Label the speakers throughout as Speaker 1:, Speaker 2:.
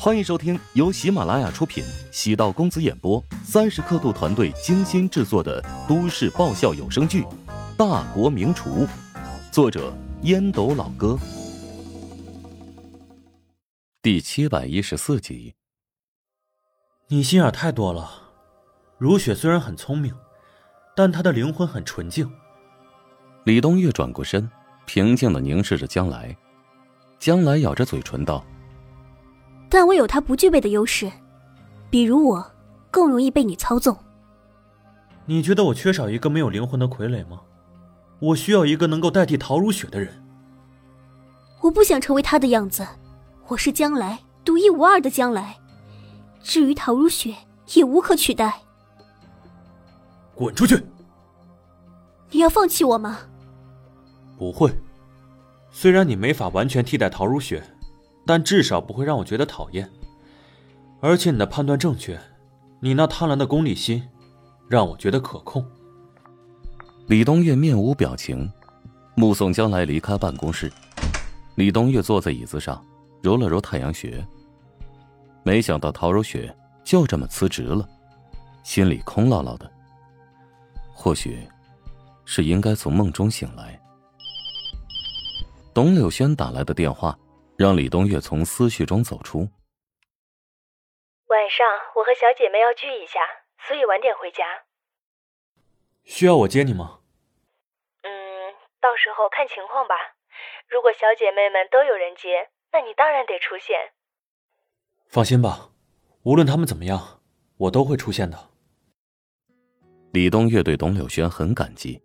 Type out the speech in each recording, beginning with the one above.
Speaker 1: 欢迎收听由喜马拉雅出品、喜道公子演播、三十刻度团队精心制作的都市爆笑有声剧《大国名厨》，作者烟斗老哥，第七百一十四集。
Speaker 2: 你心眼太多了。如雪虽然很聪明，但她的灵魂很纯净。
Speaker 1: 李东月转过身，平静的凝视着将来。将来咬着嘴唇道。
Speaker 3: 但我有他不具备的优势，比如我更容易被你操纵。
Speaker 2: 你觉得我缺少一个没有灵魂的傀儡吗？我需要一个能够代替陶如雪的人。
Speaker 3: 我不想成为他的样子，我是将来独一无二的将来。至于陶如雪，也无可取代。
Speaker 2: 滚出去！
Speaker 3: 你要放弃我吗？
Speaker 2: 不会。虽然你没法完全替代陶如雪。但至少不会让我觉得讨厌，而且你的判断正确，你那贪婪的功利心，让我觉得可控。
Speaker 1: 李东岳面无表情，目送将来离开办公室。李东岳坐在椅子上，揉了揉太阳穴。没想到陶如雪就这么辞职了，心里空落落的。或许，是应该从梦中醒来。董柳轩打来的电话。让李东月从思绪中走出。
Speaker 4: 晚上我和小姐妹要聚一下，所以晚点回家。
Speaker 2: 需要我接你吗？
Speaker 4: 嗯，到时候看情况吧。如果小姐妹们都有人接，那你当然得出现。
Speaker 2: 放心吧，无论他们怎么样，我都会出现的。
Speaker 1: 李东月对董柳轩很感激，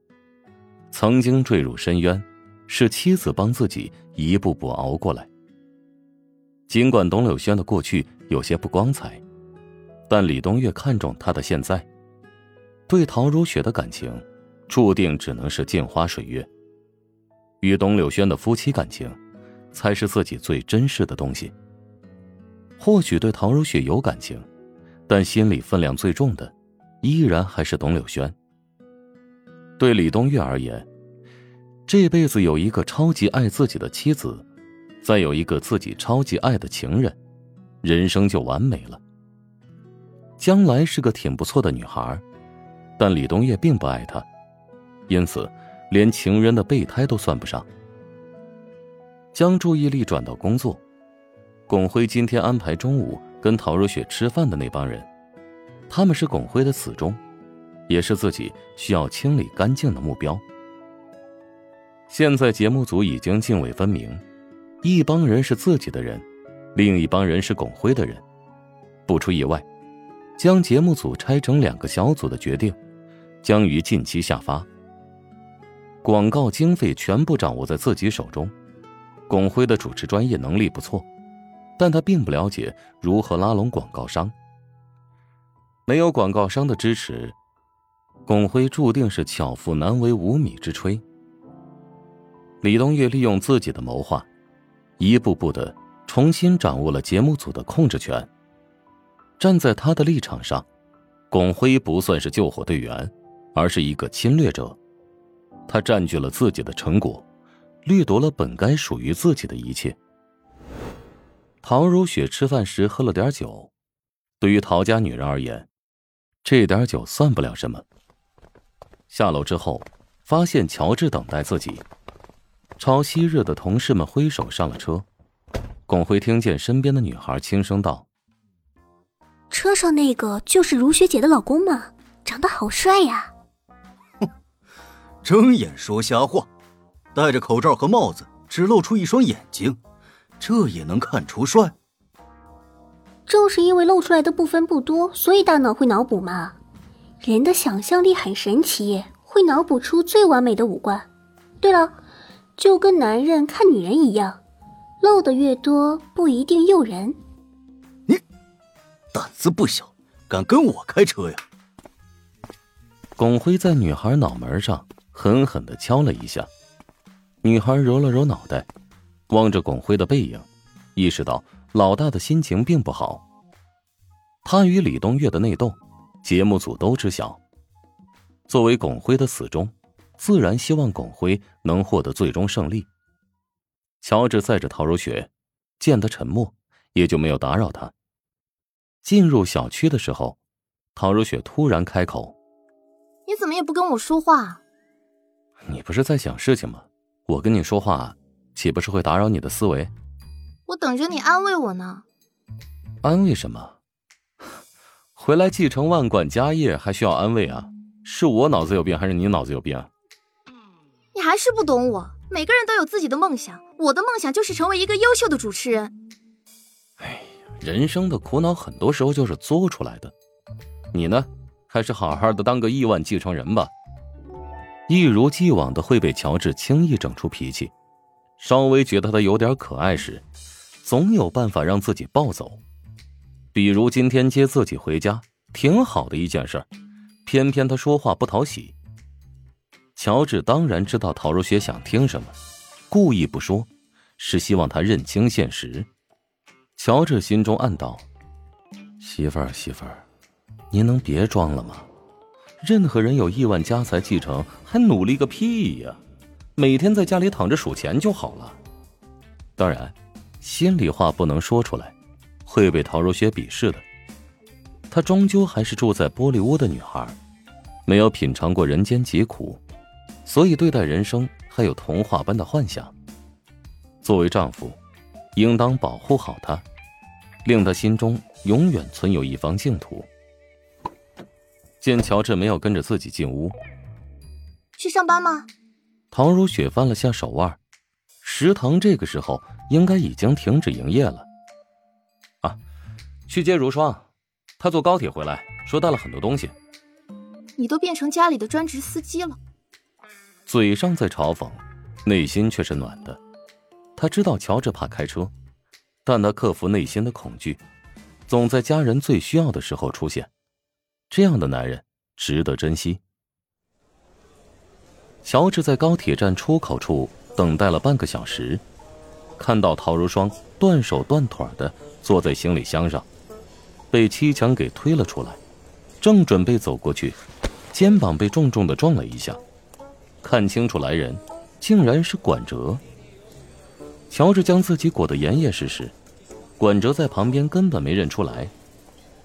Speaker 1: 曾经坠入深渊，是妻子帮自己一步步熬过来。尽管董柳轩的过去有些不光彩，但李东岳看中他的现在。对陶如雪的感情，注定只能是镜花水月。与董柳轩的夫妻感情，才是自己最珍视的东西。或许对陶如雪有感情，但心里分量最重的，依然还是董柳轩。对李东岳而言，这辈子有一个超级爱自己的妻子。再有一个自己超级爱的情人，人生就完美了。将来是个挺不错的女孩，但李东叶并不爱她，因此连情人的备胎都算不上。将注意力转到工作，巩辉今天安排中午跟陶如雪吃饭的那帮人，他们是巩辉的死忠，也是自己需要清理干净的目标。现在节目组已经泾渭分明。一帮人是自己的人，另一帮人是巩辉的人。不出意外，将节目组拆成两个小组的决定，将于近期下发。广告经费全部掌握在自己手中。巩辉的主持专业能力不错，但他并不了解如何拉拢广告商。没有广告商的支持，巩辉注定是巧妇难为无米之炊。李东岳利用自己的谋划。一步步的重新掌握了节目组的控制权。站在他的立场上，巩辉不算是救火队员，而是一个侵略者。他占据了自己的成果，掠夺了本该属于自己的一切。陶如雪吃饭时喝了点酒，对于陶家女人而言，这点酒算不了什么。下楼之后，发现乔治等待自己。朝昔日的同事们挥手上了车，巩辉听见身边的女孩轻声道：“
Speaker 3: 车上那个就是如雪姐的老公吗？长得好帅呀！”
Speaker 5: 哼，睁眼说瞎话，戴着口罩和帽子，只露出一双眼睛，这也能看出帅？
Speaker 3: 正是因为露出来的部分不多，所以大脑会脑补嘛。人的想象力很神奇，会脑补出最完美的五官。对了。就跟男人看女人一样，露的越多不一定诱人。
Speaker 5: 你胆子不小，敢跟我开车呀？
Speaker 1: 巩辉在女孩脑门上狠狠的敲了一下，女孩揉了揉脑袋，望着巩辉的背影，意识到老大的心情并不好。他与李东岳的内斗，节目组都知晓。作为巩辉的死忠。自然希望巩辉能获得最终胜利。乔治载着陶如雪，见他沉默，也就没有打扰他。进入小区的时候，陶如雪突然开口：“
Speaker 6: 你怎么也不跟我说话？
Speaker 1: 你不是在想事情吗？我跟你说话，岂不是会打扰你的思维？
Speaker 6: 我等着你安慰我呢。
Speaker 1: 安慰什么？回来继承万贯家业还需要安慰啊？是我脑子有病，还是你脑子有病？
Speaker 6: 你还是不懂我。每个人都有自己的梦想，我的梦想就是成为一个优秀的主持人。
Speaker 1: 哎呀。人生的苦恼很多时候就是作出来的，你呢，还是好好的当个亿万继承人吧。一如既往的会被乔治轻易整出脾气，稍微觉得他有点可爱时，总有办法让自己暴走。比如今天接自己回家，挺好的一件事，偏偏他说话不讨喜。乔治当然知道陶如雪想听什么，故意不说，是希望他认清现实。乔治心中暗道：“媳妇儿，媳妇儿，您能别装了吗？任何人有亿万家财继承，还努力个屁呀！每天在家里躺着数钱就好了。当然，心里话不能说出来，会被陶如雪鄙视的。她终究还是住在玻璃屋的女孩，没有品尝过人间疾苦，所以对待人生还有童话般的幻想。作为丈夫。”应当保护好她，令她心中永远存有一方净土。见乔治没有跟着自己进屋，
Speaker 6: 去上班吗？
Speaker 1: 陶如雪翻了下手腕，食堂这个时候应该已经停止营业了。啊，去接如霜，他坐高铁回来，说带了很多东西。
Speaker 6: 你都变成家里的专职司机了，
Speaker 1: 嘴上在嘲讽，内心却是暖的。他知道乔治怕开车，但他克服内心的恐惧，总在家人最需要的时候出现。这样的男人值得珍惜。乔治在高铁站出口处等待了半个小时，看到陶如霜断手断腿的坐在行李箱上，被七强给推了出来，正准备走过去，肩膀被重重的撞了一下，看清楚来人，竟然是管哲。乔治将自己裹得严严实实，管哲在旁边根本没认出来，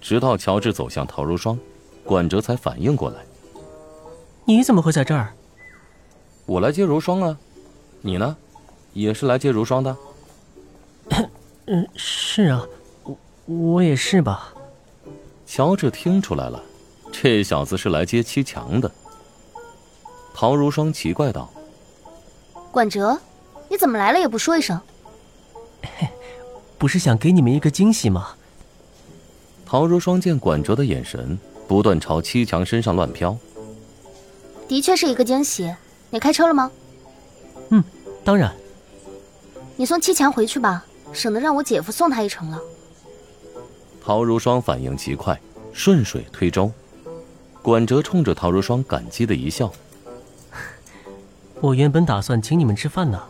Speaker 1: 直到乔治走向陶如霜，管哲才反应过来：“
Speaker 7: 你怎么会在这儿？”“
Speaker 1: 我来接如霜啊，你呢？也是来接如霜的？”“
Speaker 7: 嗯，是啊，我我也是吧。”
Speaker 1: 乔治听出来了，这小子是来接七强的。陶如霜奇怪道：“
Speaker 6: 管哲。”你怎么来了也不说一声？
Speaker 7: 不是想给你们一个惊喜吗？
Speaker 1: 陶如霜见管哲的眼神不断朝七强身上乱飘，
Speaker 6: 的确是一个惊喜。你开车了吗？
Speaker 7: 嗯，当然。
Speaker 6: 你送七强回去吧，省得让我姐夫送他一程了。
Speaker 1: 陶如霜反应极快，顺水推舟。管哲冲着陶如霜感激的一笑：“
Speaker 7: 我原本打算请你们吃饭呢。”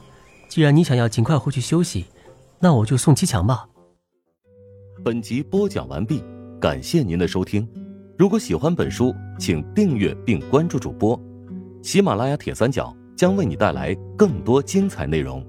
Speaker 7: 既然你想要尽快回去休息，那我就送七强吧。
Speaker 1: 本集播讲完毕，感谢您的收听。如果喜欢本书，请订阅并关注主播。喜马拉雅铁三角将为你带来更多精彩内容。